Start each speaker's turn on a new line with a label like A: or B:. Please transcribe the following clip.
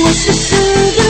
A: 我是谁夜